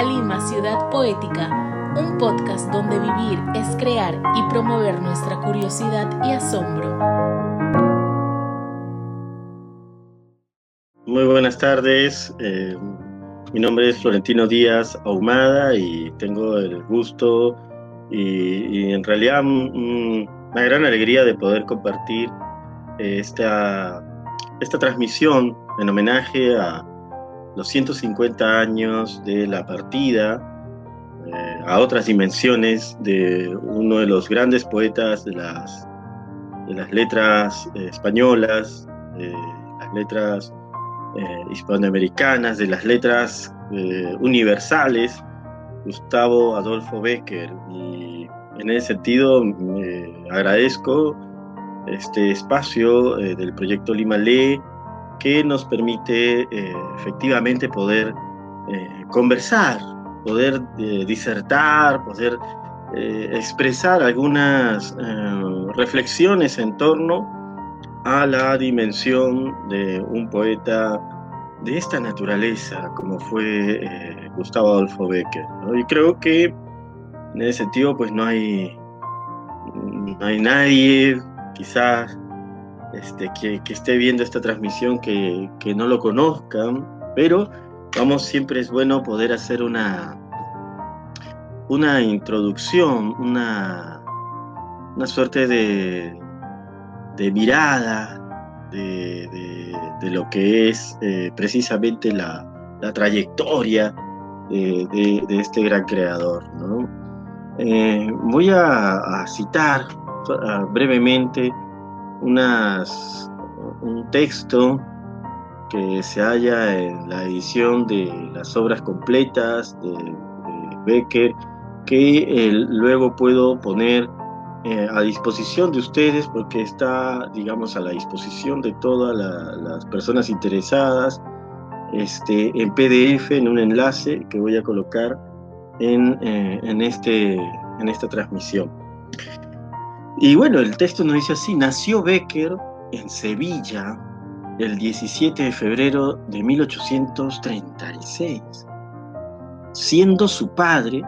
a Lima Ciudad Poética, un podcast donde vivir es crear y promover nuestra curiosidad y asombro. Muy buenas tardes, eh, mi nombre es Florentino Díaz Ahumada y tengo el gusto y, en realidad una gran alegría de poder compartir esta, esta transmisión en homenaje a los 150 años de la partida eh, a otras dimensiones de uno de los grandes poetas de las, de las letras eh, españolas, de las letras eh, hispanoamericanas, de las letras universales, Gustavo Adolfo Becker. Y en ese sentido agradezco este espacio del proyecto Lima Lee que nos permite eh, efectivamente poder eh, conversar, poder eh, disertar, poder expresar algunas reflexiones en torno a la dimensión de un poeta de esta naturaleza, como fue Gustavo Adolfo Becker. Y creo que en ese sentido, pues no hay, no hay nadie, quizás este, que, esté viendo esta transmisión que, no lo conozcan, pero vamos, siempre es bueno poder hacer una, una introducción, una, una suerte de, de mirada de, lo que es eh, precisamente la, trayectoria de, este gran creador. Eh, voy a, citar brevemente unas, un texto que se halla en la edición de las obras completas de, Becker, que luego puedo poner eh, a disposición de ustedes porque está, digamos, a la disposición de todas las personas interesadas este, en PDF, en un enlace que voy a colocar en, eh, en, este, en esta transmisión. Y bueno, el texto nos dice así, nació Becker en Sevilla el 17 de febrero de 1836, siendo su padre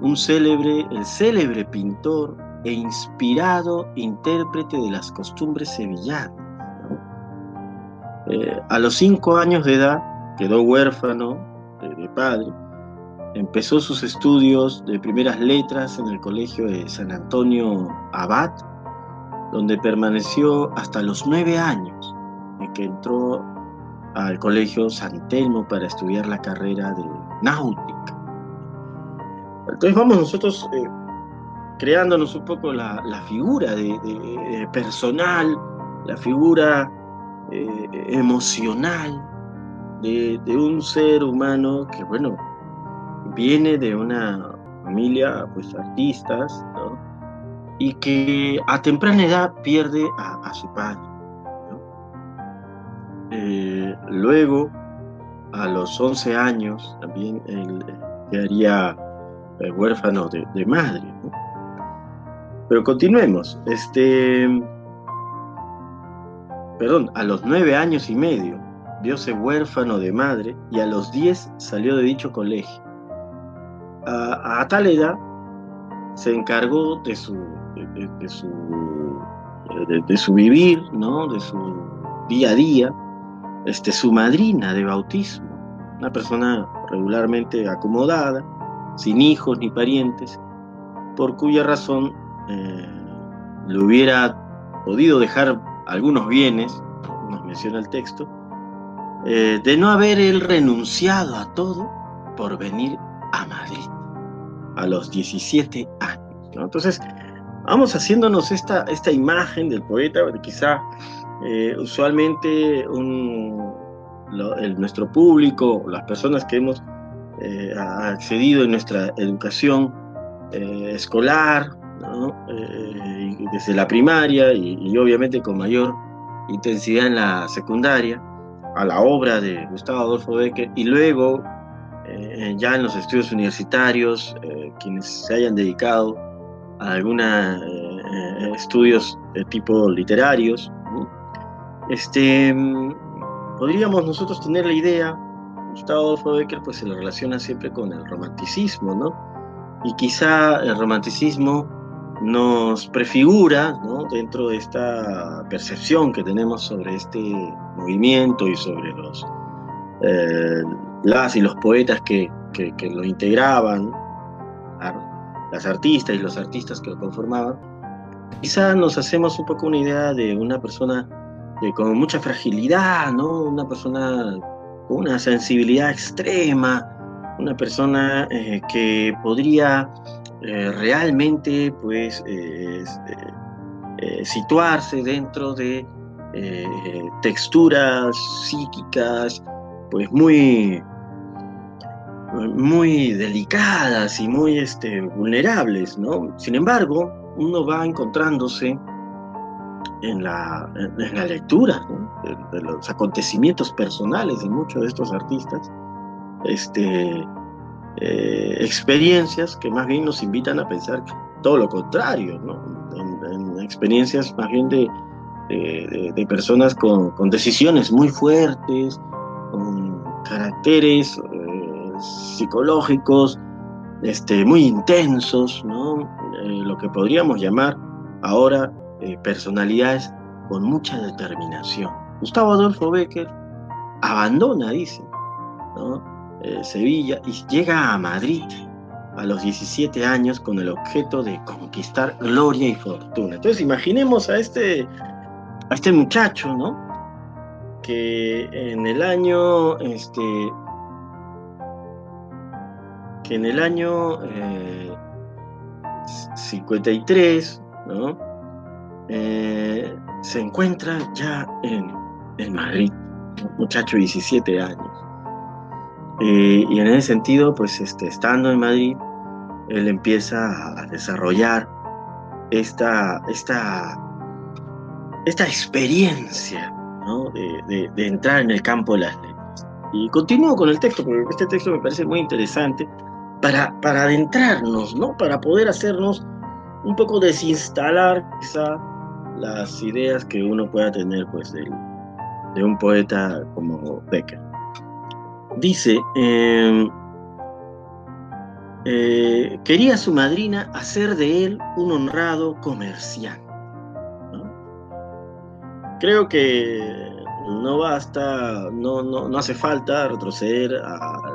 un célebre, el célebre pintor e inspirado intérprete de las costumbres sevillanas. Eh, a los cinco años de edad quedó huérfano de padre Empezó sus estudios de primeras letras en el Colegio de San Antonio Abad, donde permaneció hasta los nueve años, en que entró al Colegio San Telmo para estudiar la carrera de náutica. Entonces vamos nosotros eh, creándonos un poco la, figura de, personal, la figura eh, emocional de, de un ser humano que, bueno, viene de una familia, pues artistas, y que a temprana edad pierde a, su padre. Eh, luego, a los 11 años, también él eh, quedaría eh, huérfano de, madre. Pero continuemos. Este, perdón, a los 9 años y medio, viose huérfano de madre y a los 10 salió de dicho colegio a, tal edad se encargó de su, de, su, de, su vivir, ¿no? de su día a día, este, su madrina de bautismo, una persona regularmente acomodada, sin hijos ni parientes, por cuya razón eh, le hubiera podido dejar algunos bienes, nos menciona el texto, eh, de no haber él renunciado a todo por venir a Madrid a los 17 años. Entonces, vamos haciéndonos esta, esta imagen del poeta, quizá eh, usualmente nuestro público, las personas que hemos eh, accedido en nuestra educación eh, escolar, desde la primaria y, obviamente con mayor intensidad en la secundaria, a la obra de Gustavo Adolfo Becker y luego eh, ya en los estudios universitarios, eh, quienes se hayan dedicado a algunos eh, estudios de tipo literarios, este, podríamos nosotros tener la idea Gustavo Adolfo Becker pues se lo relaciona siempre con el romanticismo, ¿no? Y quizá el romanticismo nos prefigura, ¿no? Dentro de esta percepción que tenemos sobre este movimiento y sobre los eh, las y los poetas que, que, lo integraban, las artistas y los artistas que lo conformaban, quizá nos hacemos un poco una idea de una persona con mucha fragilidad, ¿no? Una persona con una sensibilidad extrema, una persona eh, que podría eh, realmente, pues, eh, situarse dentro de texturas psíquicas, pues, muy, muy delicadas y muy este, vulnerables, ¿no? Sin embargo, uno va encontrándose en la, en la lectura de, los acontecimientos personales de muchos de estos artistas, este, eh, experiencias que más bien nos invitan a pensar todo lo contrario, en, experiencias más bien de, de, personas con, con, decisiones muy fuertes, con caracteres psicológicos este, muy intensos, ¿no? Eh, lo que podríamos llamar ahora eh, personalidades con mucha determinación. Gustavo Adolfo Becker abandona, dice, eh, Sevilla y llega a Madrid a los 17 años con el objeto de conquistar gloria y fortuna. Entonces imaginemos a este, a este muchacho, ¿no? Que en el año, este, que en el año 53, eh, ¿no? Eh, se encuentra ya en, en Madrid, muchacho de 17 años. Eh, y en ese sentido, pues este, estando en Madrid, él empieza a desarrollar esta, esta, esta experiencia ¿no? de, de, entrar en el campo de las letras. Y continúo con el texto, porque este texto me parece muy interesante para, para adentrarnos, ¿no? para poder hacernos un poco desinstalar quizá las ideas que uno pueda tener pues, de, un poeta como Becker. Dice, em, eh, quería su madrina hacer de él un honrado comerciante. Creo que no basta, no, no, no hace falta retroceder a,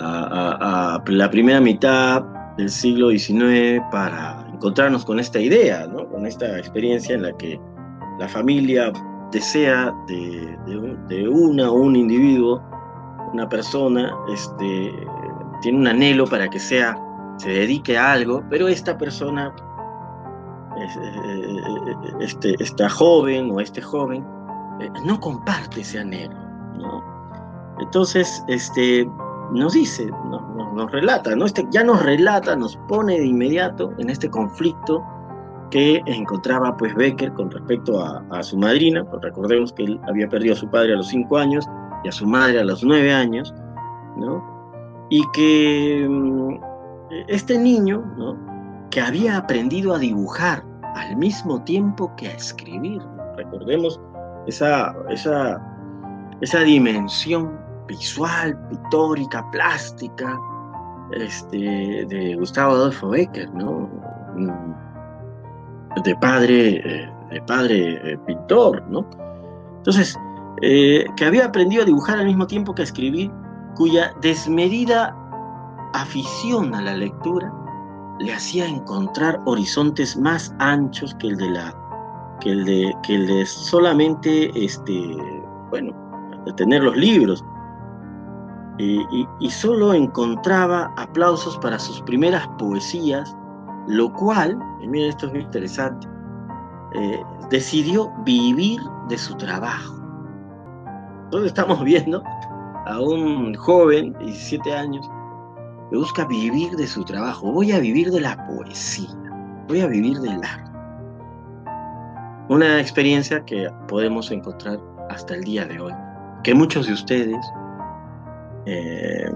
a, a, la primera mitad del siglo XIX para encontrarnos con esta idea, ¿no? con esta experiencia en la que la familia desea de, de, una o un individuo, una persona, este, tiene un anhelo para que sea, se dedique a algo, pero esta persona, este, esta joven o este joven, eh, no comparte ese anhelo. ¿no? Entonces, este, nos dice, nos, relata, ¿no? Este, ya nos relata, nos pone de inmediato en este conflicto que encontraba pues Becker con respecto a, su madrina, pues recordemos que él había perdido a su padre a los cinco años y a su madre a los nueve años, ¿no? Y que mm, este niño, ¿no? Que había aprendido a dibujar al mismo tiempo que a escribir, recordemos esa, esa, esa dimensión visual, pictórica, plástica, este, de Gustavo Adolfo Becker, ¿no? Mm, de padre, eh, de padre eh, pintor, ¿no? Entonces, eh, que había aprendido a dibujar al mismo tiempo que a escribir, cuya desmedida afición a la lectura le hacía encontrar horizontes más anchos que el de la que el de que el de solamente este bueno tener los libros y, solo encontraba aplausos para sus primeras poesías, lo cual, y miren esto es muy interesante, eh, decidió vivir de su trabajo. Entonces estamos viendo a un joven de 17 años que busca vivir de su trabajo. Voy a vivir de la poesía, voy a vivir del arte. Una experiencia que podemos encontrar hasta el día de hoy, que muchos de ustedes eh,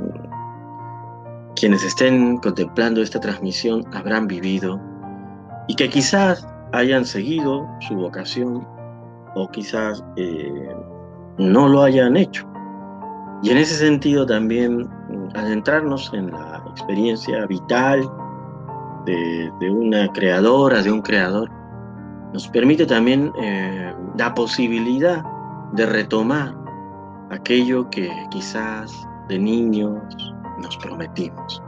quienes estén contemplando esta transmisión habrán vivido y que quizás hayan seguido su vocación o quizás eh, no lo hayan hecho. Y en ese sentido también mm, adentrarnos en la experiencia vital de, una creadora, de un creador, nos permite también eh, la posibilidad de retomar aquello que quizás de niños nos prometimos.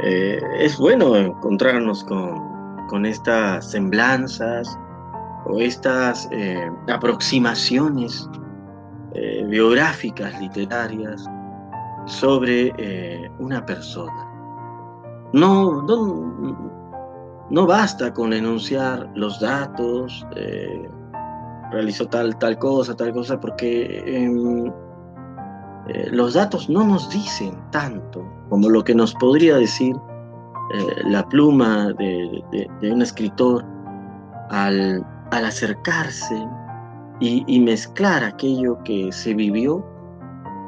Eh, es bueno encontrarnos con, con, estas semblanzas o estas eh, aproximaciones eh, biográficas, literarias, sobre una persona. No, no, no, basta con enunciar los datos, realizó tal, tal cosa, tal cosa, porque em, eh, los datos no nos dicen tanto como lo que nos podría decir eh, la pluma de, un escritor al, acercarse y, mezclar aquello que se vivió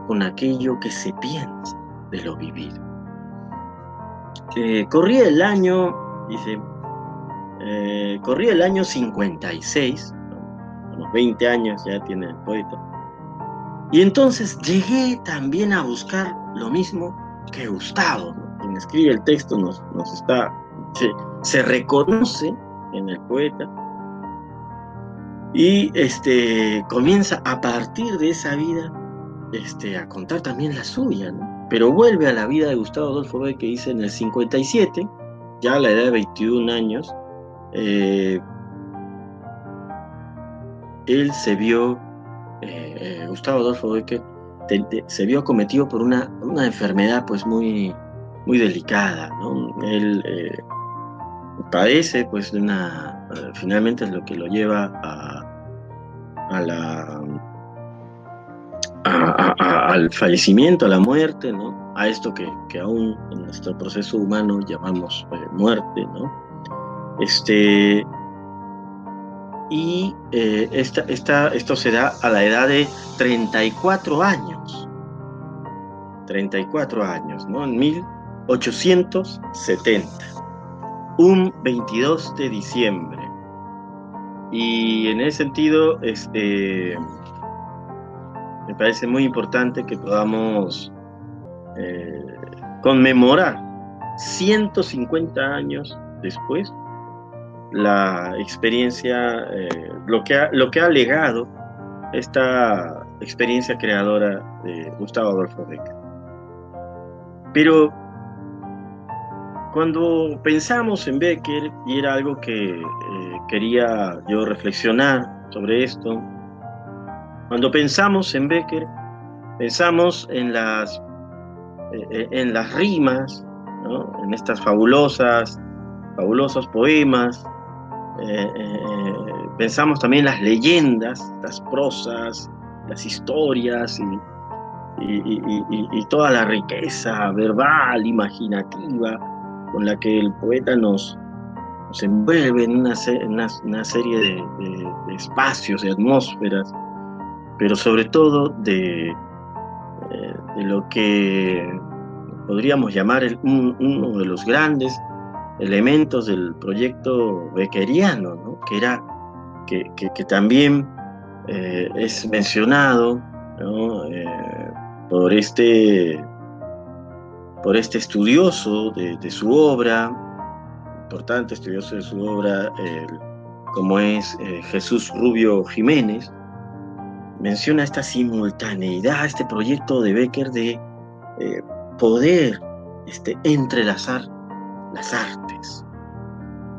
con aquello que se piensa de lo vivido. Eh, corría el año, dice, corría el año 56, unos 20 años ya tiene el poeta, y entonces llegué también a buscar lo mismo que Gustavo, quien escribe el texto nos, nos está, se, reconoce en el poeta. Y este, comienza a partir de esa vida este, a contar también la suya, pero vuelve a la vida de Gustavo Adolfo Beck que dice en el 57, ya a la edad de 21 años, eh, él se vio eh, Gustavo Adolfo Becker se vio acometido por una, una, enfermedad pues muy, muy delicada. Él eh, padece pues una, eh, finalmente es lo que lo lleva a, a la, al fallecimiento, a la muerte, ¿no? a esto que, que aún en nuestro proceso humano llamamos muerte. ¿no? Este, y eh, esta, esto se da a la edad de 34 años. 34 años, ¿no? En 1870. Un 22 de diciembre. Y en ese sentido, este, me parece muy importante que podamos eh, conmemorar 150 años después la experiencia, eh, lo, que ha, lo que ha legado esta experiencia creadora de Gustavo Adolfo Becker. Pero cuando pensamos en Becker, y era algo que eh, quería yo reflexionar sobre esto, cuando pensamos en Becker, pensamos en las, eh, en las rimas, en estas fabulosas, poemas, eh, eh, pensamos también las leyendas, las prosas, las historias y, toda la riqueza verbal, imaginativa, con la que el poeta nos, envuelve en una, serie de, espacios, de atmósferas, pero sobre todo de, eh, lo que podríamos llamar uno de los grandes elementos del proyecto beckeriano, que, era, que, también eh, es mencionado eh, por, este, por este estudioso de, su obra, importante estudioso de su obra, como es eh, Jesús Rubio Jiménez, menciona esta simultaneidad, este proyecto de Becker de poder este, entrelazar las artes.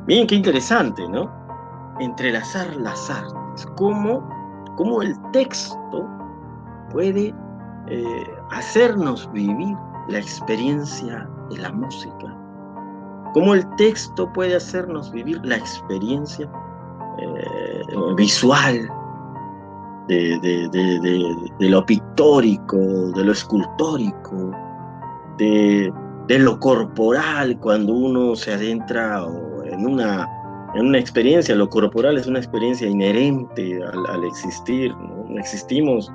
Bien, qué interesante, ¿no? Entrelazar las artes. ¿Cómo, cómo el texto puede eh, hacernos vivir la experiencia de la música? ¿Cómo el texto puede hacernos vivir la experiencia eh, visual de, de, lo pictórico, de lo escultórico, de, de lo corporal cuando uno se adentra en una, en una experiencia. Lo corporal es una experiencia inherente al, existir. ¿no? Existimos,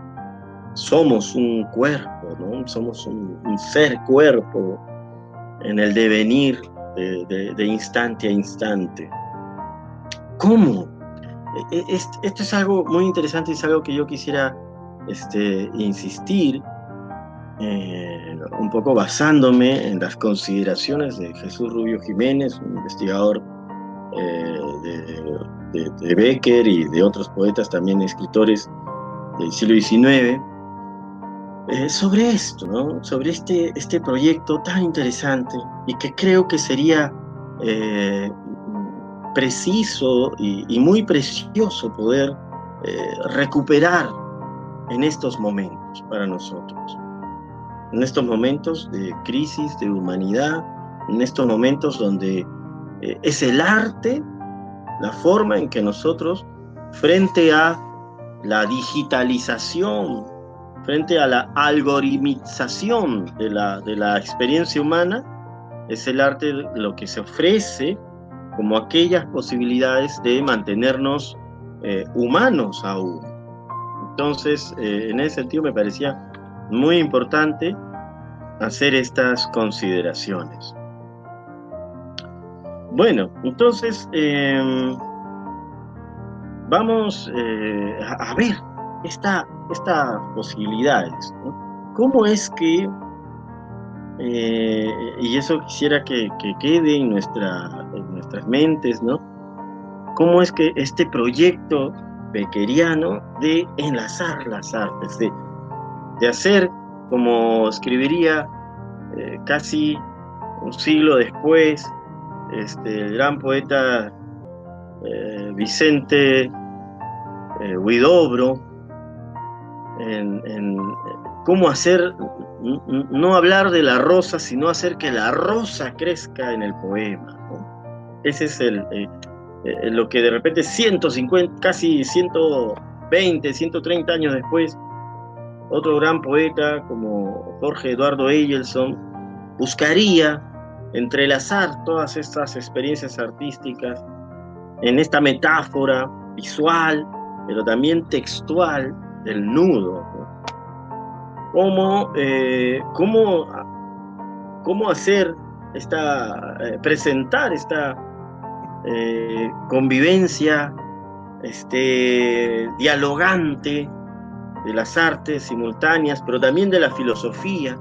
somos un cuerpo, ¿no? somos un, ser cuerpo en el devenir de, de, instante a instante. ¿Cómo? E, e, esto es algo muy interesante, es algo que yo quisiera este, insistir, eh, un poco basándome en las consideraciones de Jesús Rubio Jiménez, un investigador eh, de, de, Becker y de otros poetas, también escritores del siglo XIX, eh, sobre esto, ¿no? sobre este, este proyecto tan interesante y que creo que sería preciso y, muy precioso poder recuperar en estos momentos para nosotros. En estos momentos de crisis, de humanidad, en estos momentos donde eh, es el arte la forma en que nosotros, frente a la digitalización, frente a la algoritmización de la, de la experiencia humana, es el arte lo que se ofrece como aquellas posibilidades de mantenernos eh, humanos aún. Entonces, eh, en ese sentido me parecía muy importante hacer estas consideraciones. Bueno, entonces em, vamos eh, a, ver estas posibilidades. ¿Cómo es que, eh, y eso quisiera que, quede en, nuestra, en nuestras mentes, ¿no? ¿Cómo es que este proyecto bequeriano de enlazar las artes, de, de hacer, como escribiría eh, casi un siglo después, este, el gran poeta eh, Vicente eh, Huidobro, en, cómo hacer, no hablar de la rosa, sino hacer que la rosa crezca en el poema. Ese es el, lo que de repente 150, casi 120, 130 años después, otro gran poeta como Jorge Eduardo Eielson buscaría entrelazar todas estas experiencias artísticas en esta metáfora visual, pero también textual del nudo. ¿Cómo, eh, cómo, cómo hacer esta, eh, presentar esta eh, convivencia este, dialogante de las artes simultáneas, pero también de la filosofía,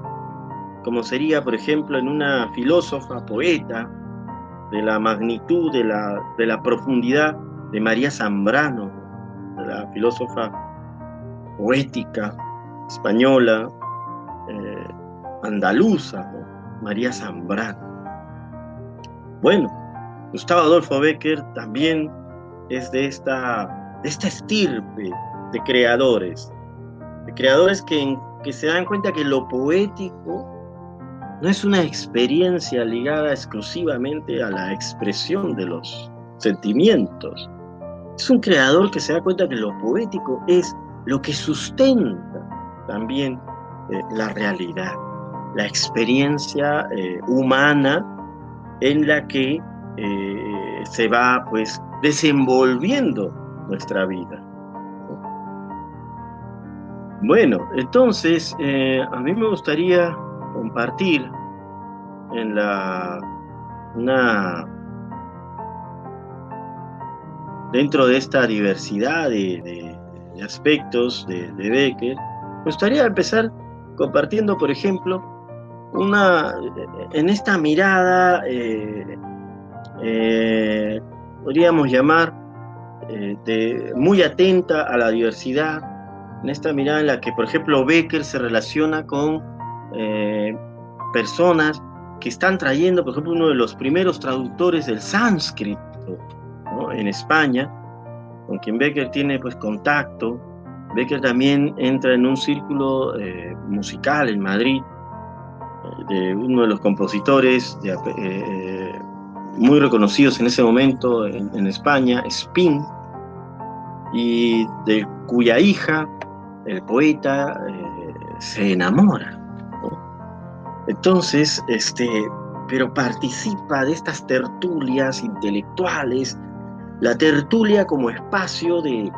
como sería, por ejemplo, en una filósofa, poeta, de la magnitud, de la, de la profundidad de María Zambrano, la filósofa poética española, eh, andaluza, María Zambrano. Bueno, Gustavo Adolfo Becker también es de esta, de esta estirpe de creadores, de creadores que, que se dan cuenta que lo poético no es una experiencia ligada exclusivamente a la expresión de los sentimientos. Es un creador que se da cuenta que lo poético es lo que sustenta también eh, la realidad, la experiencia eh, humana en la que eh, se va pues desenvolviendo nuestra vida. Bueno, entonces eh, a mí me gustaría compartir en la una dentro de esta diversidad de, aspectos de, Becker, me gustaría empezar compartiendo, por ejemplo, una en esta mirada eh, eh, podríamos llamar muy atenta a la diversidad, en esta mirada en la que, por ejemplo, Becker se relaciona con eh, personas que están trayendo, por ejemplo, uno de los primeros traductores del sánscrito en España, con quien Becker tiene pues contacto. Becker también entra en un círculo musical en Madrid, de uno de los compositores muy reconocidos en ese momento en, España, Spin, y de cuya hija el poeta eh, se enamora. Entonces, este, pero participa de estas tertulias intelectuales, la tertulia como espacio de,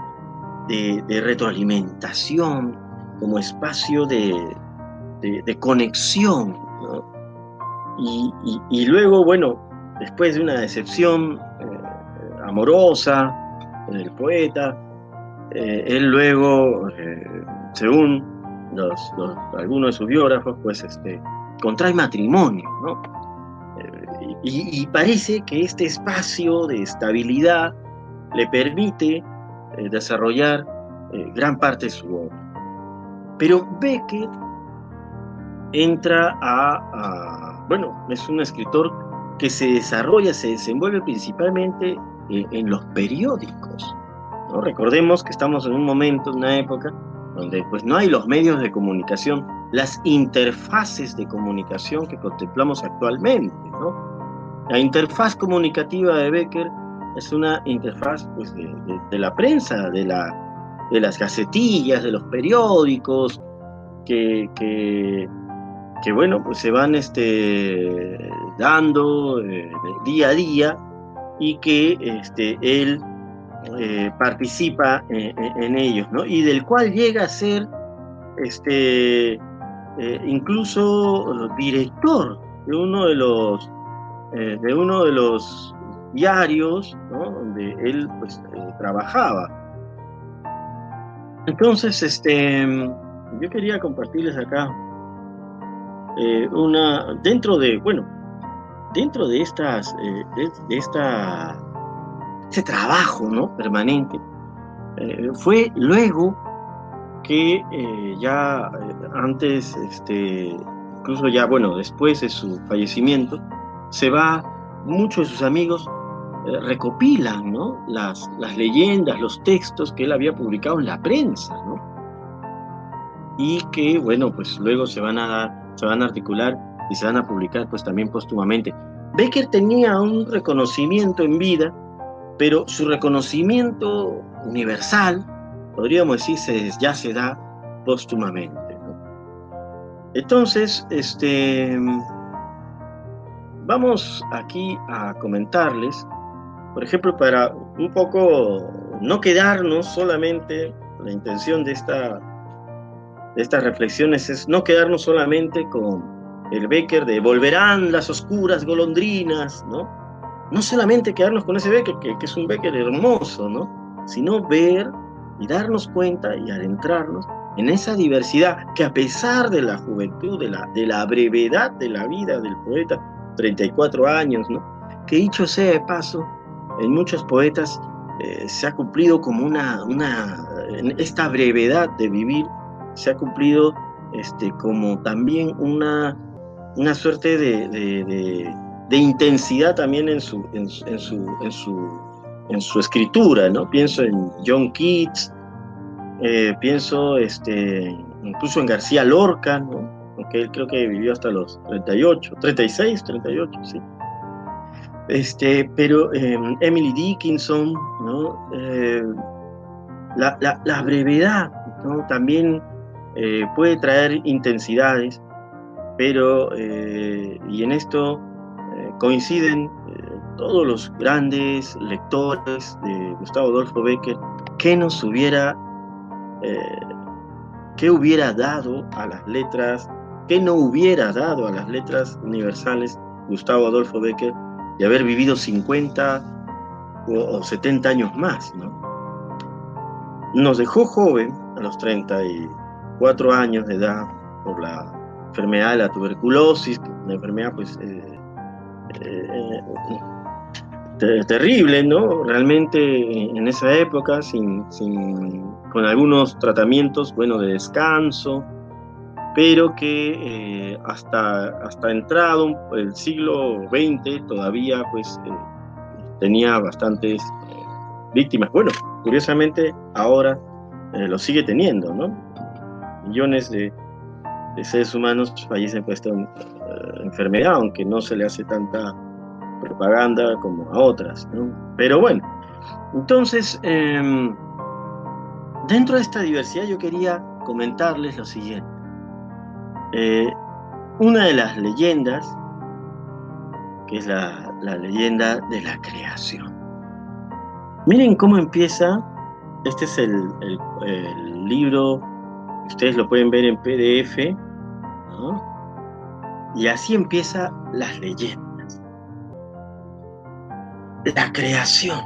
retroalimentación, como espacio de, conexión. y, luego, bueno, después de una decepción eh, amorosa del poeta, eh, él luego eh, según algunos de sus biógrafos, pues este, contrae matrimonio, ¿no? Eh, y, parece que este espacio de estabilidad le permite desarrollar gran parte de su obra. Pero Beckett entra a, bueno, es un escritor que se desarrolla, se desenvuelve principalmente en, los periódicos. Recordemos que estamos en un momento, en una época, donde pues no hay los medios de comunicación, las interfaces de comunicación que contemplamos actualmente. La interfaz comunicativa de Becker es una interfaz pues, de, la prensa, de, la, de las gacetillas, de los periódicos, que, que, bueno, pues se van este, dando eh, día a día y que este, él eh, participa en, ellos, ¿no? Y del cual llega a ser este, eh, incluso director de uno de los, de uno de los diarios donde él pues, trabajaba. Entonces, este, yo quería compartirles acá una, dentro de, bueno, dentro de estas, eh, de, esta, este trabajo ¿no? permanente, eh, fue luego que eh, ya antes, este, incluso ya, bueno, después de su fallecimiento, se va, muchos de sus amigos recopilan ¿no? las, las leyendas, los textos que él había publicado en la prensa, ¿no? y que, bueno, pues luego se van a dar, se van a articular y se van a publicar pues también póstumamente. Becker tenía un reconocimiento en vida, pero su reconocimiento universal, podríamos decir, ya se da póstumamente. Entonces, este, vamos aquí a comentarles, por ejemplo, para un poco no quedarnos solamente, la intención de, esta, de estas reflexiones es no quedarnos solamente con el Becker de volverán las oscuras golondrinas, ¿no? No solamente quedarnos con ese Becker, que, es un Becker hermoso, ¿no? Sino ver y darnos cuenta y adentrarnos en esa diversidad que a pesar de la juventud, de la, de la brevedad de la vida del poeta, 34 años, ¿no? Que dicho sea de paso, en muchos poetas eh, se ha cumplido como una, una, esta brevedad de vivir, se ha cumplido este, como también una, una suerte de, intensidad también en su, en, su, en, su, en su escritura, ¿no? Pienso en John Keats, eh, pienso este, incluso en García Lorca, ¿no? Aunque él creo que vivió hasta los 38, 36, 38, sí. Este, pero em, Emily Dickinson, ¿no? Eh, la, brevedad ¿no? también eh, puede traer intensidades pero, y en esto eh, coinciden eh, todos los grandes lectores de Gustavo Adolfo Becker, ¿qué nos hubiera, qué hubiera dado a las letras, qué no hubiera dado a las letras universales Gustavo Adolfo Becker de haber vivido 50 o, 70 años más, Nos dejó joven, a los 34 años de edad, por la enfermedad de la tuberculosis, una enfermedad pues eh, eh, terrible, ¿no? Realmente en esa época, sin, con algunos tratamientos, bueno, de descanso, pero que eh, hasta, hasta entrado el siglo XX todavía pues tenía bastantes víctimas. Bueno, curiosamente ahora lo sigue teniendo, ¿no? Millones de, seres humanos fallecen por esta eh, enfermedad, aunque no se le hace tanta propaganda como a otras. Pero bueno, entonces, em, dentro de esta diversidad yo quería comentarles lo siguiente. Eh, una de las leyendas, que es la, leyenda de la creación. Miren cómo empieza, este es el, el libro, ustedes lo pueden ver en PDF, y así empieza las leyendas. La creación.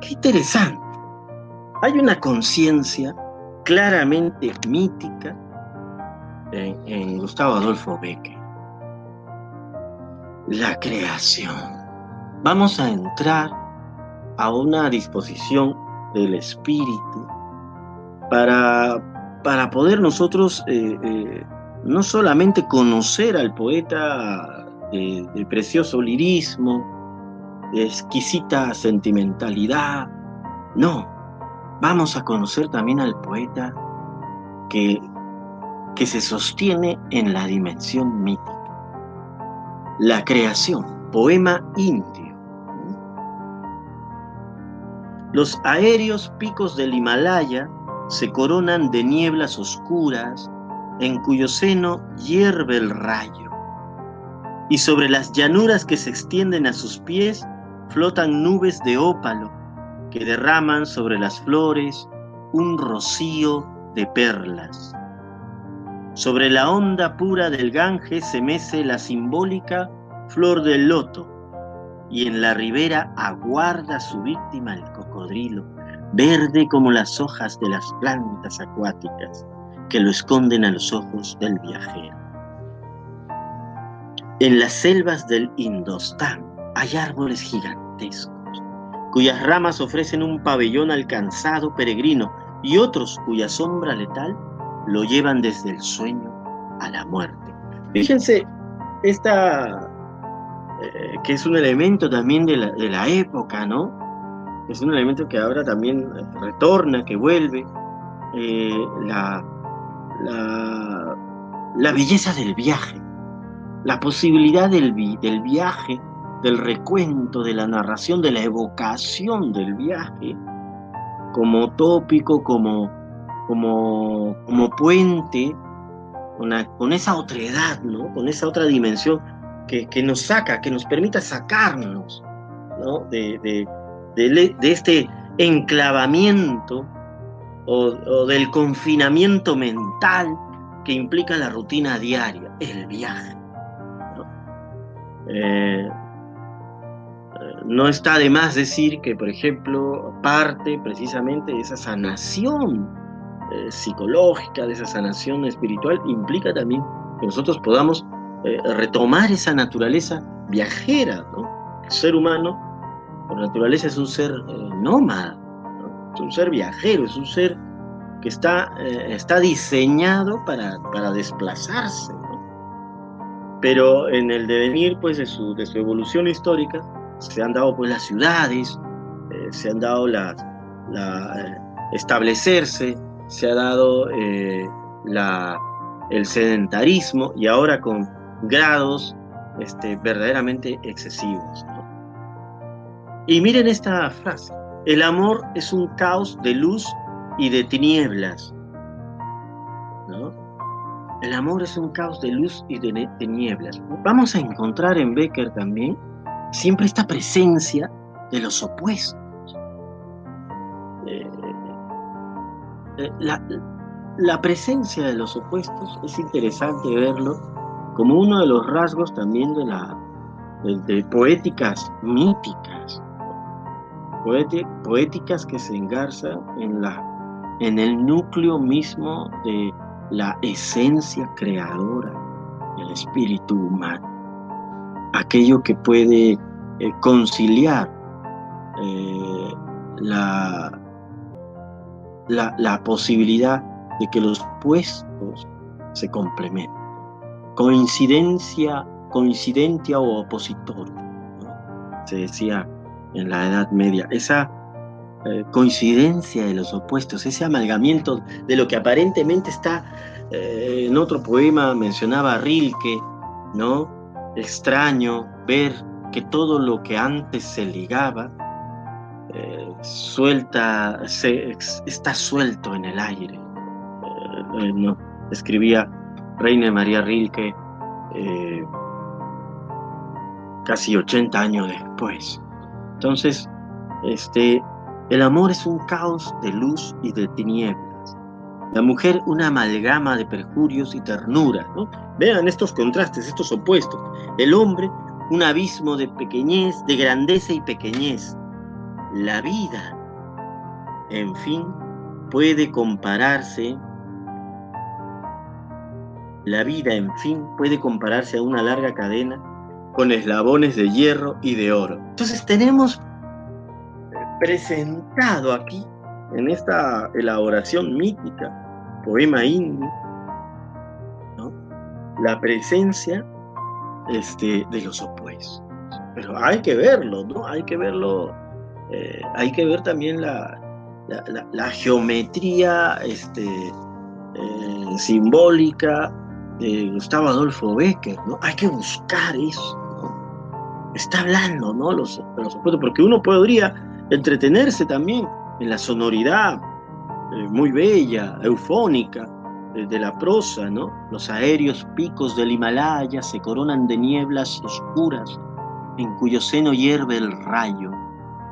Qué interesante. Hay una conciencia claramente mítica en, Gustavo Adolfo Becker. La creación. Vamos a entrar a una disposición del espíritu para, para poder nosotros eh, eh, no solamente conocer al poeta de, precioso lirismo, de exquisita sentimentalidad, no, vamos a conocer también al poeta que, que se sostiene en la dimensión mítica. La creación, poema indio. Los aéreos picos del Himalaya se coronan de nieblas oscuras en cuyo seno hierve el rayo. Y sobre las llanuras que se extienden a sus pies flotan nubes de ópalo que derraman sobre las flores un rocío de perlas. Sobre la onda pura del Gange se mece la simbólica flor del loto y en la ribera aguarda su víctima el cocodrilo, verde como las hojas de las plantas acuáticas que lo esconden a los ojos del viajero. En las selvas del Indostán hay árboles gigantescos, cuyas ramas ofrecen un pabellón alcanzado peregrino y otros cuya sombra letal lo llevan desde el sueño a la muerte. Fíjense, esta, eh, que es un elemento también de la época, ¿no? Es un elemento que ahora también retorna, que vuelve. Eh, la, la, belleza del viaje, la posibilidad del, del viaje, del recuento, de la narración, de la evocación del viaje, como tópico, como, como, como puente, con esa otredad, ¿no? con esa otra dimensión que, nos saca, que nos permita sacarnos de, de, de este enclavamiento o, del confinamiento mental que implica la rutina diaria, el viaje. ¿no? Eh, no está de más decir que, por ejemplo, parte precisamente de esa sanación eh, psicológica, de esa sanación espiritual, implica también que nosotros podamos eh, retomar esa naturaleza viajera. El ser humano, por naturaleza, es un ser nómada es un ser viajero, es un ser que está, eh, está diseñado para, para desplazarse. Pero en el devenir pues, de, su, de su evolución histórica se han dado pues, las ciudades, eh, se han dado la, eh, establecerse, se ha dado el sedentarismo y ahora con grados este, verdaderamente excesivos. Y miren esta frase, el amor es un caos de luz y de tinieblas. ¿no? El amor es un caos de luz y de tinieblas. Vamos a encontrar en Becker también siempre esta presencia de los opuestos. Eh, eh, la, presencia de los opuestos es interesante verlo como uno de los rasgos también de, la, de poéticas míticas poéticas que se engarzan en, la, en el núcleo mismo de la esencia creadora del espíritu humano, aquello que puede eh, conciliar eh, la, la, posibilidad de que los puestos se complementen. Coincidencia, coincidencia o opositor. Se decía en la Edad Media. Esa eh, coincidencia de los opuestos, ese amalgamiento de lo que aparentemente está eh, en otro poema, mencionaba Rilke, ¿no? Extraño ver que todo lo que antes se ligaba eh, suelta, se, está suelto en el aire. ¿no? Escribía Reina María Rilke casi 80 años después. Entonces, este, el amor es un caos de luz y de tinieblas. La mujer una amalgama de perjurios y ternura. ¿no? Vean estos contrastes, estos opuestos. El hombre un abismo de pequeñez, de grandeza y pequeñez. La vida, en fin, puede compararse, la vida, en fin, puede compararse a una larga cadena con eslabones de hierro y de oro. Entonces tenemos presentado aquí, en esta elaboración mítica, poema indio, la presencia este, de los opuestos. Pero hay que verlo, ¿no? Hay que verlo, eh, hay que ver también la, la, geometría este, eh, simbólica de Gustavo Adolfo Becker, ¿no? Hay que buscar eso. Está hablando, ¿no? Los, los opuestos, porque uno podría entretenerse también en la sonoridad eh, muy bella, eufónica, de la prosa, ¿no? Los aéreos picos del Himalaya se coronan de nieblas oscuras en cuyo seno hierve el rayo,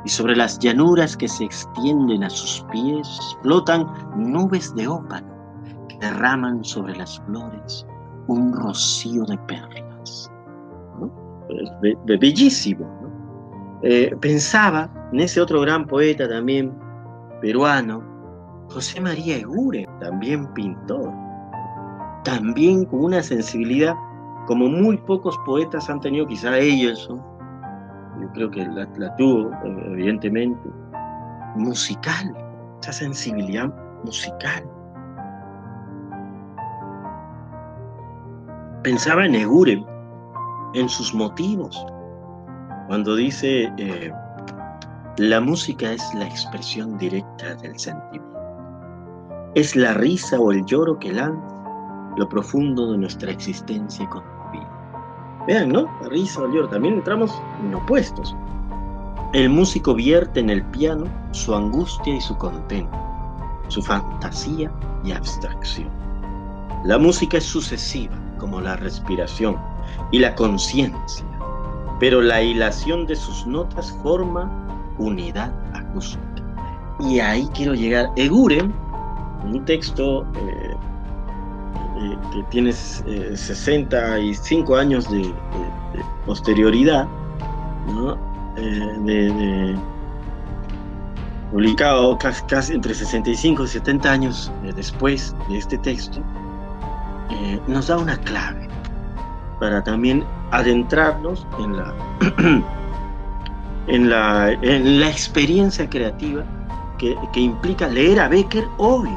y sobre las llanuras que se extienden a sus pies flotan nubes de ópalo que derraman sobre las flores un rocío de perlas. Bellísimo. Eh, pensaba en ese otro gran poeta también peruano, José María Eguren, también pintor, también con una sensibilidad como muy pocos poetas han tenido, quizá ellos, yo creo que la, tuvo, evidentemente, musical, esa sensibilidad musical. Pensaba en Eguren, en sus motivos, cuando dice, eh, la música es la expresión directa del sentimiento. Es la risa o el lloro que lanza lo profundo de nuestra existencia conmovida. Vean, ¿no? La risa o el lloro. También entramos en opuestos. El músico vierte en el piano su angustia y su contento, su fantasía y abstracción. La música es sucesiva, como la respiración y la conciencia, pero la hilación de sus notas forma unidad acústica. Y ahí quiero llegar. Eguren, un texto eh, eh, que tiene 65 eh, años de, posterioridad, publicado casi, entre 65 y 70 años después de este texto, nos da una clave para también adentrarnos en la en la, en la experiencia creativa que, que, implica leer a Becker hoy.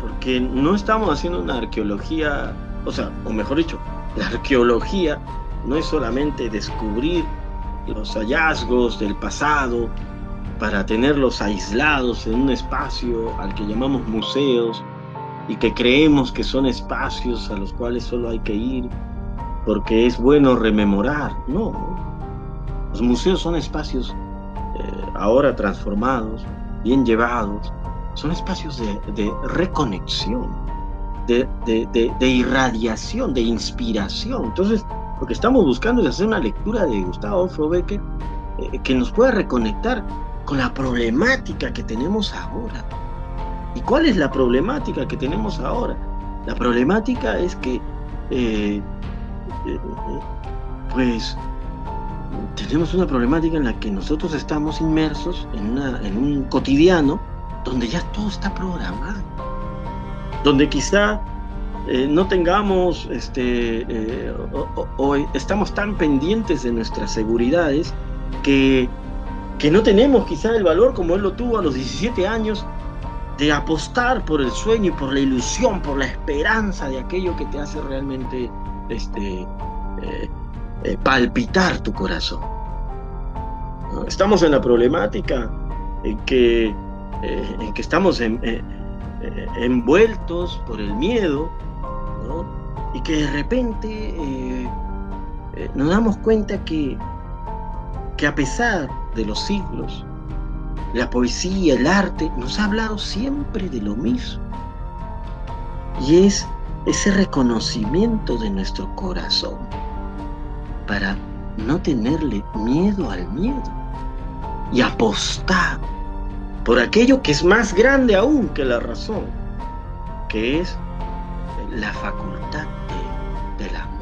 Porque no estamos haciendo una arqueología, o sea, o mejor dicho, la arqueología no es solamente descubrir los hallazgos del pasado para tenerlos aislados en un espacio al que llamamos museos y que creemos que son espacios a los cuales solo hay que ir porque es bueno rememorar. No, los museos son espacios eh, ahora transformados, bien llevados, son espacios de, reconexión, de, irradiación, de inspiración. Entonces, lo que estamos buscando es hacer una lectura de Gustavo Frobecker eh, que nos pueda reconectar con la problemática que tenemos ahora. ¿Y cuál es la problemática que tenemos ahora? La problemática es que, eh, pues, tenemos una problemática en la que nosotros estamos inmersos en, un cotidiano donde ya todo está programado, donde quizá eh, no tengamos, este, eh, estamos tan pendientes de nuestras seguridades que, que no tenemos quizá el valor como él lo tuvo a los 17 años de apostar por el sueño y por la ilusión, por la esperanza de aquello que te hace realmente este, eh, eh, palpitar tu corazón. Estamos en la problemática en que, eh, en que estamos envueltos por el miedo y que de repente nos damos cuenta que, que a pesar de los siglos, la poesía, el arte, nos ha hablado siempre de lo mismo. Y es ese reconocimiento de nuestro corazón para no tenerle miedo al miedo y apostar por aquello que es más grande aún que la razón, que es la facultad del amor.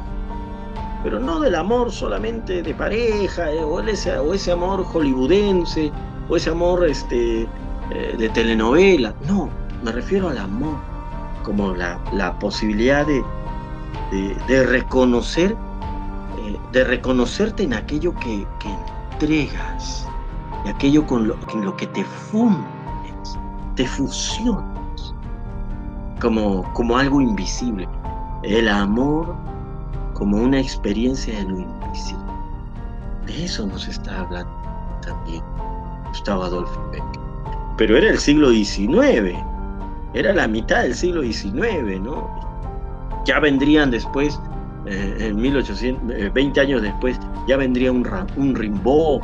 Pero no del amor solamente de pareja, eh, o, ese, o ese amor hollywoodense, o ese amor este, eh, de telenovela. No, me refiero al amor, como la, posibilidad de, de, reconocer, eh, de reconocerte en aquello que, entregas, y aquello con lo, en lo que te fundes, te fusionas, como, como algo invisible. El amor como una experiencia de lo invisible. De eso nos está hablando también Gustavo Adolfo Becker. Pero era el siglo XIX, era la mitad del siglo XIX, ¿no? Ya vendrían después, eh, en 1800, 20 eh, años después, ya vendría un, un Rimbaud,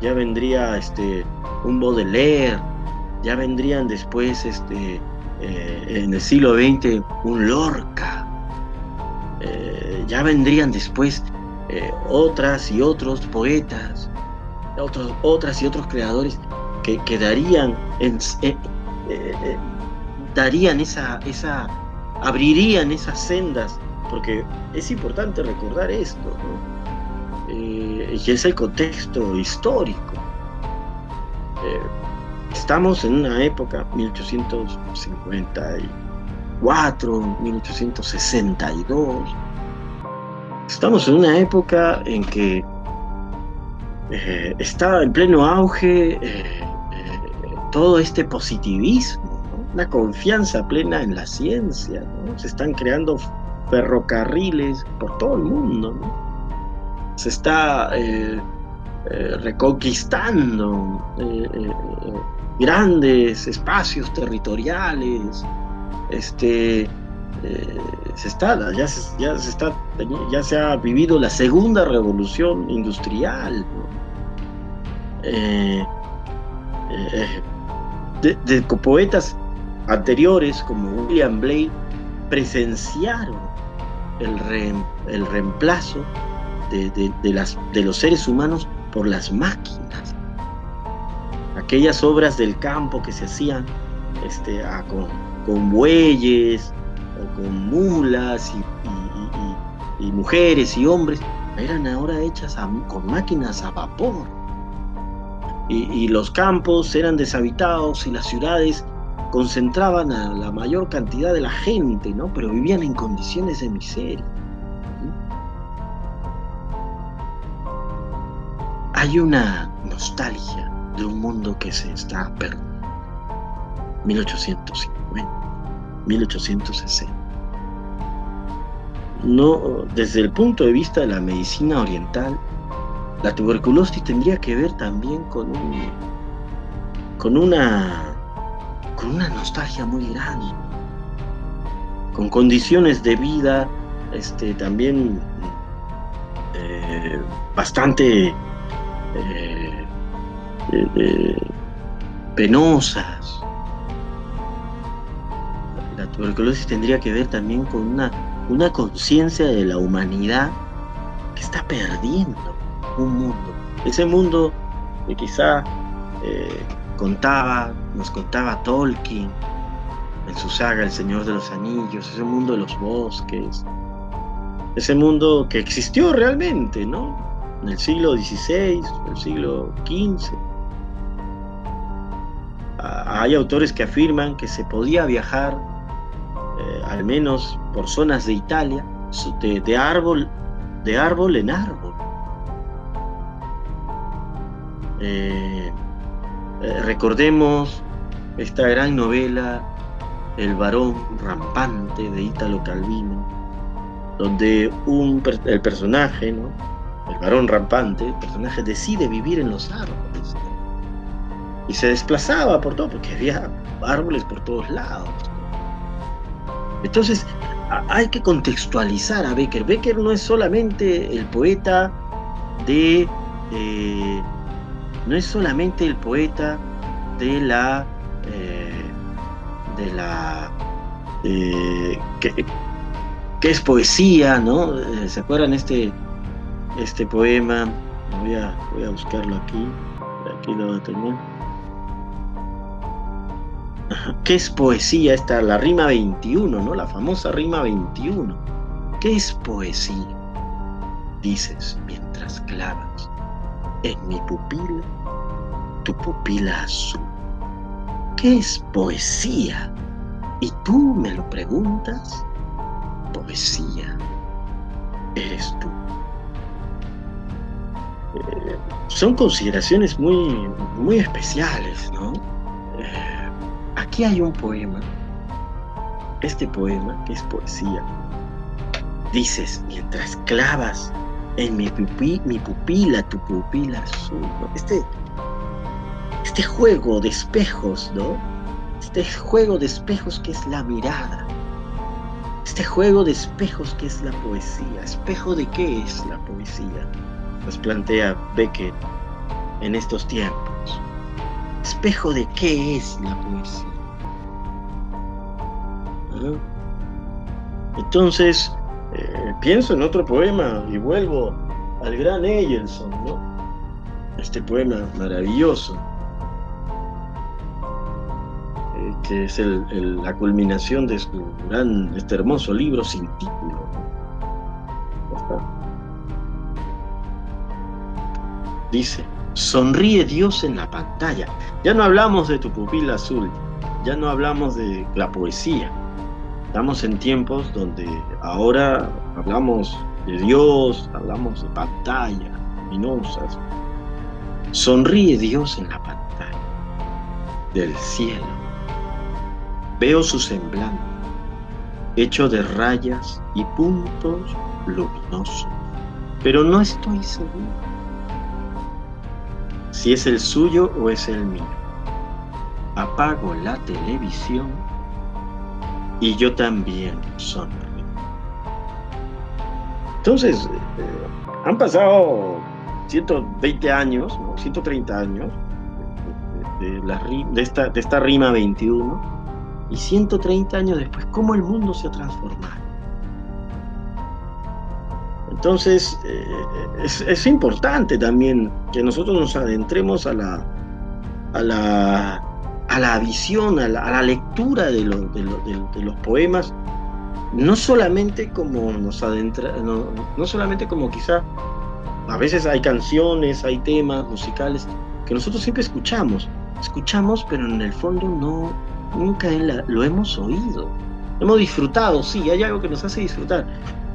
ya vendría este, un Baudelaire, ya vendrían después, este, eh, en el siglo XX, un Lorca, ya vendrían después otras y otros poetas, otros, otras y otros creadores que, que darían, en, darían esa, esa, abrirían esas sendas, porque es importante recordar esto, eh, y es el contexto histórico. Eh, estamos en una época, 1854, 1862, estamos en una época en que eh, está en pleno auge todo este positivismo una confianza plena en la ciencia, Se están creando ferrocarriles por todo el mundo, Se está eh, eh, reconquistando eh, grandes espacios territoriales, este, se está, ya se, ya se está, ya se ha vivido la segunda revolución industrial. de, de, poetas anteriores, como William Blake, presenciaron el, reemplazo de los seres humanos por las máquinas. Aquellas obras del campo que se hacían este, con, bueyes con mulas y, mujeres y hombres, eran ahora hechas con máquinas a vapor. y los campos eran deshabitados y las ciudades concentraban a la mayor cantidad de la gente, ¿no? Pero vivían en condiciones de miseria. Hay una nostalgia de un mundo que se está perdiendo. 1850, 1860. No, desde el punto de vista de la medicina oriental, la tuberculosis tendría que ver también con con una con una nostalgia muy grande, con condiciones de vida este, también eh, bastante eh, eh, penosas. Tuberculosis tendría que ver también con una, una conciencia de la humanidad que está perdiendo un mundo. Ese mundo que quizá contaba, nos contaba Tolkien en su saga El Señor de los Anillos, ese mundo de los bosques, ese mundo que existió realmente, ¿no? En el siglo XVI, en el siglo XV. Ah, hay autores que afirman que se podía viajar, eh, al menos por zonas de Italia, de, árbol, de árbol en árbol. Eh, eh, recordemos esta gran novela El varón rampante de Ítalo Calvino, donde un, el personaje, el varón rampante, el personaje decide vivir en los árboles y se desplazaba por todo, porque había árboles por todos lados. Entonces, hay que contextualizar a Becker. Becker no es solamente el poeta de eh, no es solamente el poeta de la eh, de la eh, que, es poesía, ¿no? ¿Se acuerdan este este poema? Voy a, voy a buscarlo aquí. Aquí lo voy a tener. ¿Qué es poesía? Esta, la rima 21, ¿no? La famosa rima 21. ¿Qué es poesía? Dices mientras clavas en mi pupila tu pupila azul ¿qué es poesía? Y tú me lo preguntas, poesía eres tú. Eh, son consideraciones muy, muy especiales, ¿no? Eh, aquí hay un poema, este poema que es poesía. Dices, mientras clavas en mi, pupila, tu pupila azul. Este, este juego de espejos, ¿no? Este juego de espejos que es la mirada. Este juego de espejos que es la poesía. ¿Espejo de qué es la poesía? Nos plantea Beckett en estos tiempos. ¿Espejo de qué es la poesía? Entonces, eh, pienso en otro poema y vuelvo al gran Eyelson, ¿no? Este poema maravilloso que es la culminación de su gran, este hermoso libro sin título. Dice, sonríe Dios en la pantalla. Ya no hablamos de tu pupila azul, ya no hablamos de la poesía. Estamos en tiempos donde ahora hablamos de Dios, hablamos de pantallas luminosas. Sonríe Dios en la pantalla del cielo Veo su semblante, hecho de rayas y puntos luminosos, pero no estoy seguro si es el suyo o es el mío. Apago la televisión y yo también sonrío. Entonces, eh, han pasado 120 años, 130 años de, esta, de esta rima 21 y 130 años después, cómo el mundo se ha transformado. Entonces, eh, es, importante también que nosotros nos adentremos a la, a la, a la visión, a la, lectura de, los poemas, no solamente como nos adentra, no, no solamente como quizá a veces hay canciones, hay temas musicales que nosotros siempre escuchamos, escuchamos, pero en el fondo no, nunca lo hemos oído. Hemos disfrutado, sí, hay algo que nos hace disfrutar,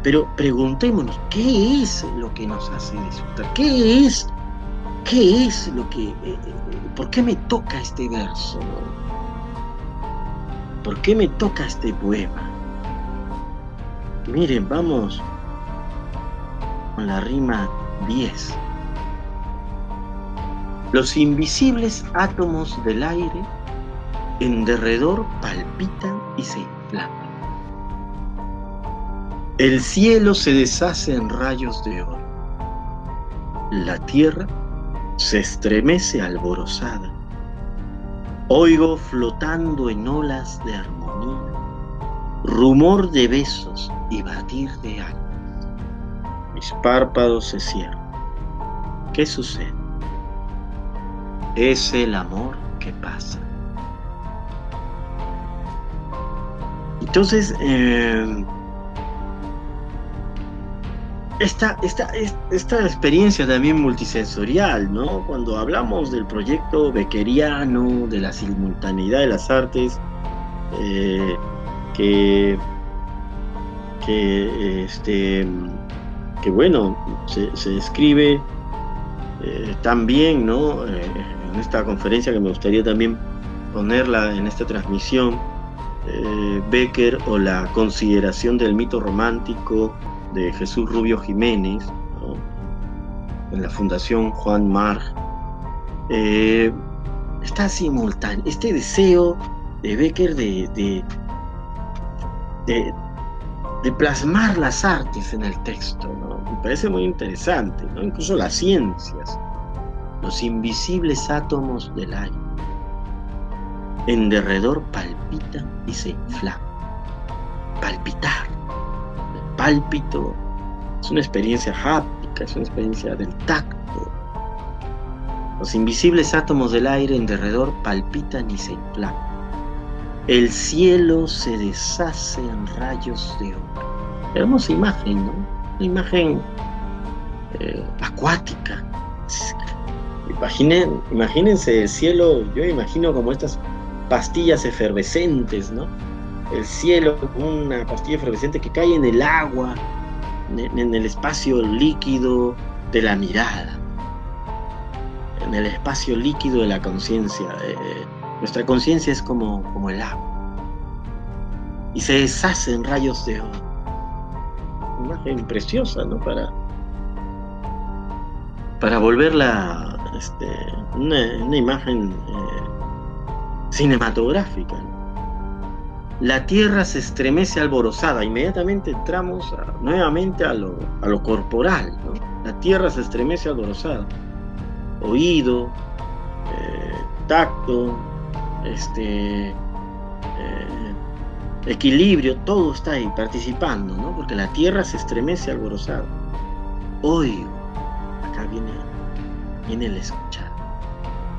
pero preguntémonos, ¿qué es lo que nos hace disfrutar? ¿Qué es? ¿Qué es lo que... ¿Por qué me toca este verso? ¿Por qué me toca este poema? Miren, vamos con la rima 10. Los invisibles átomos del aire en derredor palpitan y se inflaman. El cielo se deshace en rayos de oro. La tierra se estremece alborozada. Oigo flotando en olas de armonía, rumor de besos y batir de almas. Mis párpados se cierran. ¿Qué sucede? Es el amor que pasa. Entonces, eh, esta, esta, experiencia también multisensorial, ¿no? Cuando hablamos del proyecto beckeriano, de la simultaneidad de las artes, eh, que, que, este, que bueno, se, se describe eh, también, ¿no? en esta conferencia que me gustaría también ponerla en esta transmisión, eh, Becker o la consideración del mito romántico de Jesús Rubio Jiménez, en la Fundación Juan Marg, eh, está simultáneo. Este deseo de Becker de, de, plasmar las artes en el texto, me parece muy interesante, incluso las ciencias, los invisibles átomos del aire en derredor palpita y se inflama. Palpitar. Pálpito es una experiencia háptica, es una experiencia del tacto. Los invisibles átomos del aire en derredor palpitan y se inflaman. El cielo se deshace en rayos de oro. Hermosa imagen, ¿no? Una imagen eh, acuática. Imaginen, imagínense el cielo, yo imagino como estas pastillas efervescentes, ¿no? El cielo como una pastilla efervescente que cae en el agua, en el espacio líquido de la mirada, en el espacio líquido de la conciencia. Eh, nuestra conciencia es como, como el agua y se deshace en rayos de oro. Una imagen preciosa, ¿no? Para, para volverla este, una, imagen eh, cinematográfica. La tierra se estremece alborozada, inmediatamente entramos nuevamente a lo, a lo corporal. La tierra se estremece alborozada. Oído, eh, tacto, este, eh, equilibrio, todo está ahí participando, ¿no? porque la tierra se estremece alborozada. Oigo, acá viene, viene el escuchar,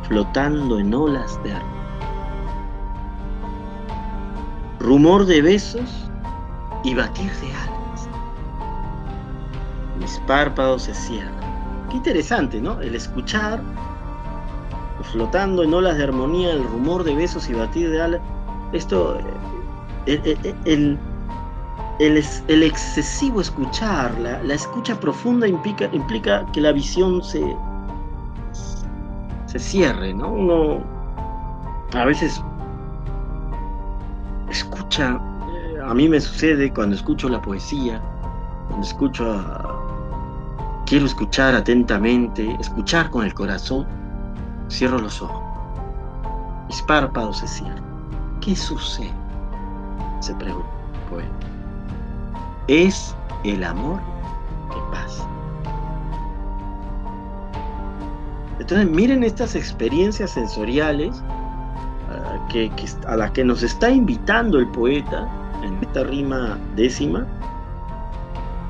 flotando en olas de arma. Rumor de besos y batir de alas. Mis párpados se cierran. Qué interesante, ¿no? El escuchar, flotando en olas de armonía, el rumor de besos y batir de alas. Esto, eh, eh, eh, el, el, excesivo escuchar, la, la, escucha profunda implica, implica que la visión se, se cierre, ¿no? Uno a veces escucha, eh, a mí me sucede cuando escucho la poesía, cuando escucho quiero escuchar atentamente, escuchar con el corazón, cierro los ojos, mis párpados se cierran. ¿Qué sucede? Se pregunta pues, Es el amor que pasa. Entonces miren estas experiencias sensoriales a la que nos está invitando el poeta en esta rima décima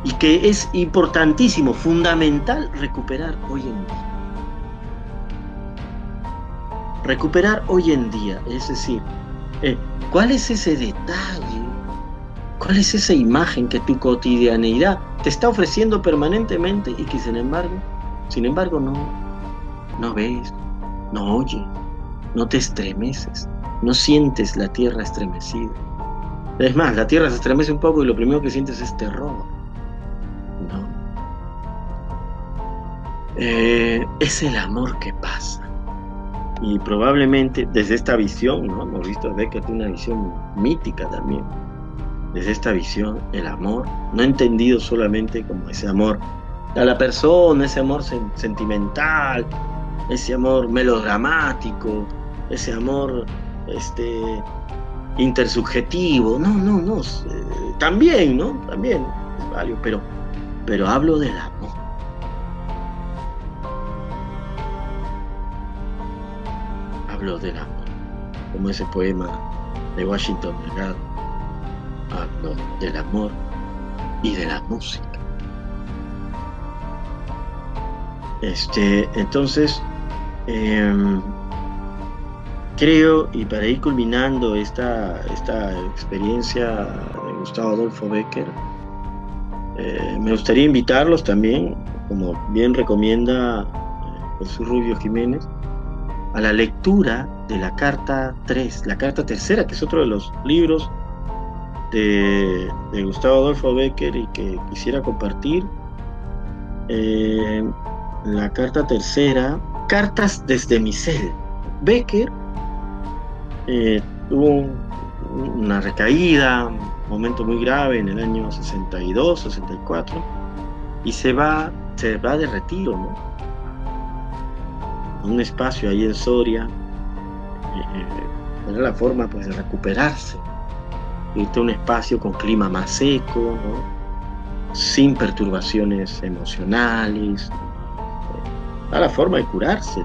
y que es importantísimo, fundamental recuperar hoy en día. Recuperar hoy en día, es decir, eh, ¿cuál es ese detalle? ¿Cuál es esa imagen que tu cotidianeidad te está ofreciendo permanentemente y que sin embargo, sin embargo no, no ves, no oyes, no te estremeces, no sientes la tierra estremecida. Es más, la tierra se estremece un poco y lo primero que sientes es terror. ¿no? Eh, es el amor que pasa. Y probablemente desde esta visión, ¿no? hemos visto a Beckett una visión mítica también. Desde esta visión, el amor, no entendido solamente como ese amor a la persona, ese amor sentimental, ese amor melodramático, ese amor este, intersubjetivo, no, no, no, eh, también, ¿no? También es pero, pero hablo del amor. Hablo del amor, como ese poema de Washington Delgado. Hablo del amor y de la música. Este, entonces, em, creo, y para ir culminando esta, esta experiencia de Gustavo Adolfo Becker, eh, me gustaría invitarlos también, como bien recomienda eh, José Rubio Jiménez, a la lectura de la carta 3, la carta tercera, que es otro de los libros de, Gustavo Adolfo Becker y que quisiera compartir. Eh, la carta tercera, Cartas desde mi cel. Becker eh, tuvo una recaída, un momento muy grave en el año 62, 64, y se va, se va de retiro, ¿no? un espacio ahí en Soria, eh, era la forma pues, de recuperarse, irte a un espacio con clima más seco, sin perturbaciones emocionales, a la forma de curarse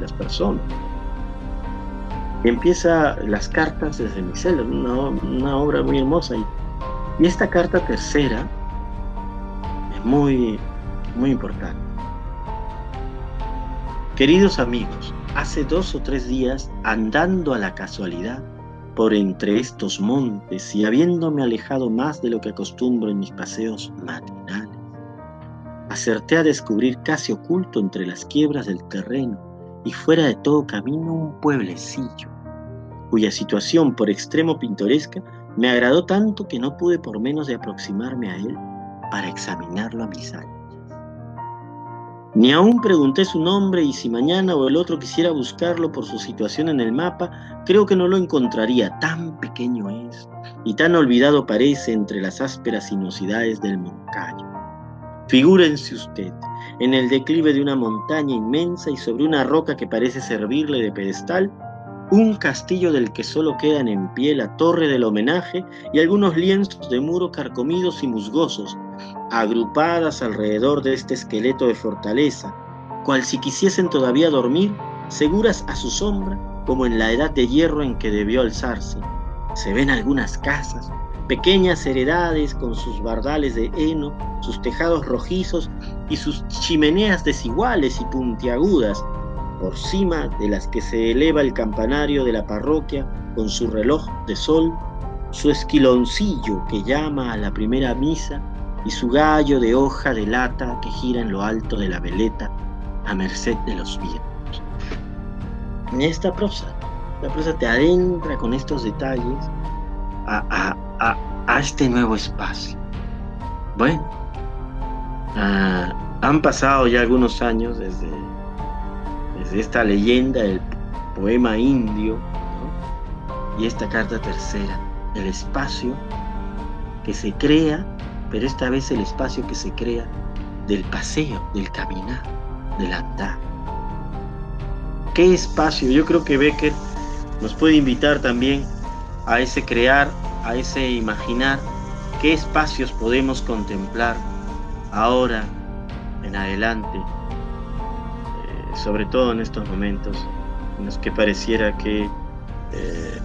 las personas empieza las cartas desde mi celda, una, obra muy hermosa. Y, y, esta carta tercera es muy, muy importante. Queridos amigos, hace dos o tres días, andando a la casualidad por entre estos montes y habiéndome alejado más de lo que acostumbro en mis paseos matinales, acerté a descubrir casi oculto entre las quiebras del terreno y fuera de todo camino un pueblecillo cuya situación por extremo pintoresca me agradó tanto que no pude por menos de aproximarme a él para examinarlo a mis anchas. Ni aún pregunté su nombre y si mañana o el otro quisiera buscarlo por su situación en el mapa, creo que no lo encontraría, tan pequeño es y tan olvidado parece entre las ásperas sinuosidades del Moncayo. Figúrense usted, en el declive de una montaña inmensa y sobre una roca que parece servirle de pedestal, un castillo del que solo quedan en pie la torre del homenaje y algunos lienzos de muro carcomidos y musgosos, agrupadas alrededor de este esqueleto de fortaleza, cual si quisiesen todavía dormir, seguras a su sombra, como en la edad de hierro en que debió alzarse. Se ven algunas casas, pequeñas heredades con sus bardales de heno, sus tejados rojizos y sus chimeneas desiguales y puntiagudas, por cima de las que se eleva el campanario de la parroquia con su reloj de sol, su esquiloncillo que llama a la primera misa y su gallo de hoja de lata que gira en lo alto de la veleta a merced de los vientos. En esta prosa, la prosa te adentra con estos detalles a, este nuevo espacio. Bueno, ah, han pasado ya algunos años desde desde esta leyenda, el poema indio, y esta carta tercera, el espacio que se crea, pero esta vez el espacio que se crea del paseo, del caminar, del andar. ¿Qué espacio? Yo creo que Becker nos puede invitar también a ese crear, a ese imaginar, qué espacios podemos contemplar ahora en adelante sobre todo en estos momentos en los que pareciera que eh,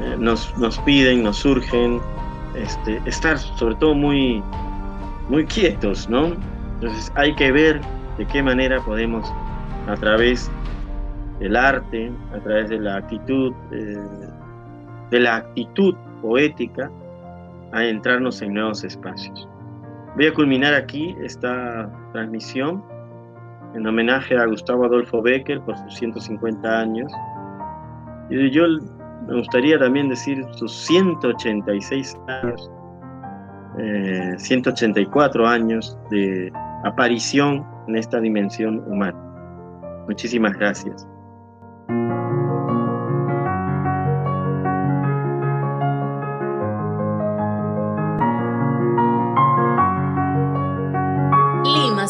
eh, nos, piden, nos surgen este, estar sobre todo muy, muy quietos, ¿no? Entonces hay que ver de qué manera podemos a través del arte, a través de la actitud, eh, de la actitud poética, a entrarnos en nuevos espacios. Voy a culminar aquí esta transmisión en homenaje a Gustavo Adolfo Becker por sus 150 años. Y yo me gustaría también decir sus 186 años, 184 eh, años de aparición en esta dimensión humana. Muchísimas gracias.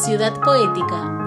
Ciudad poética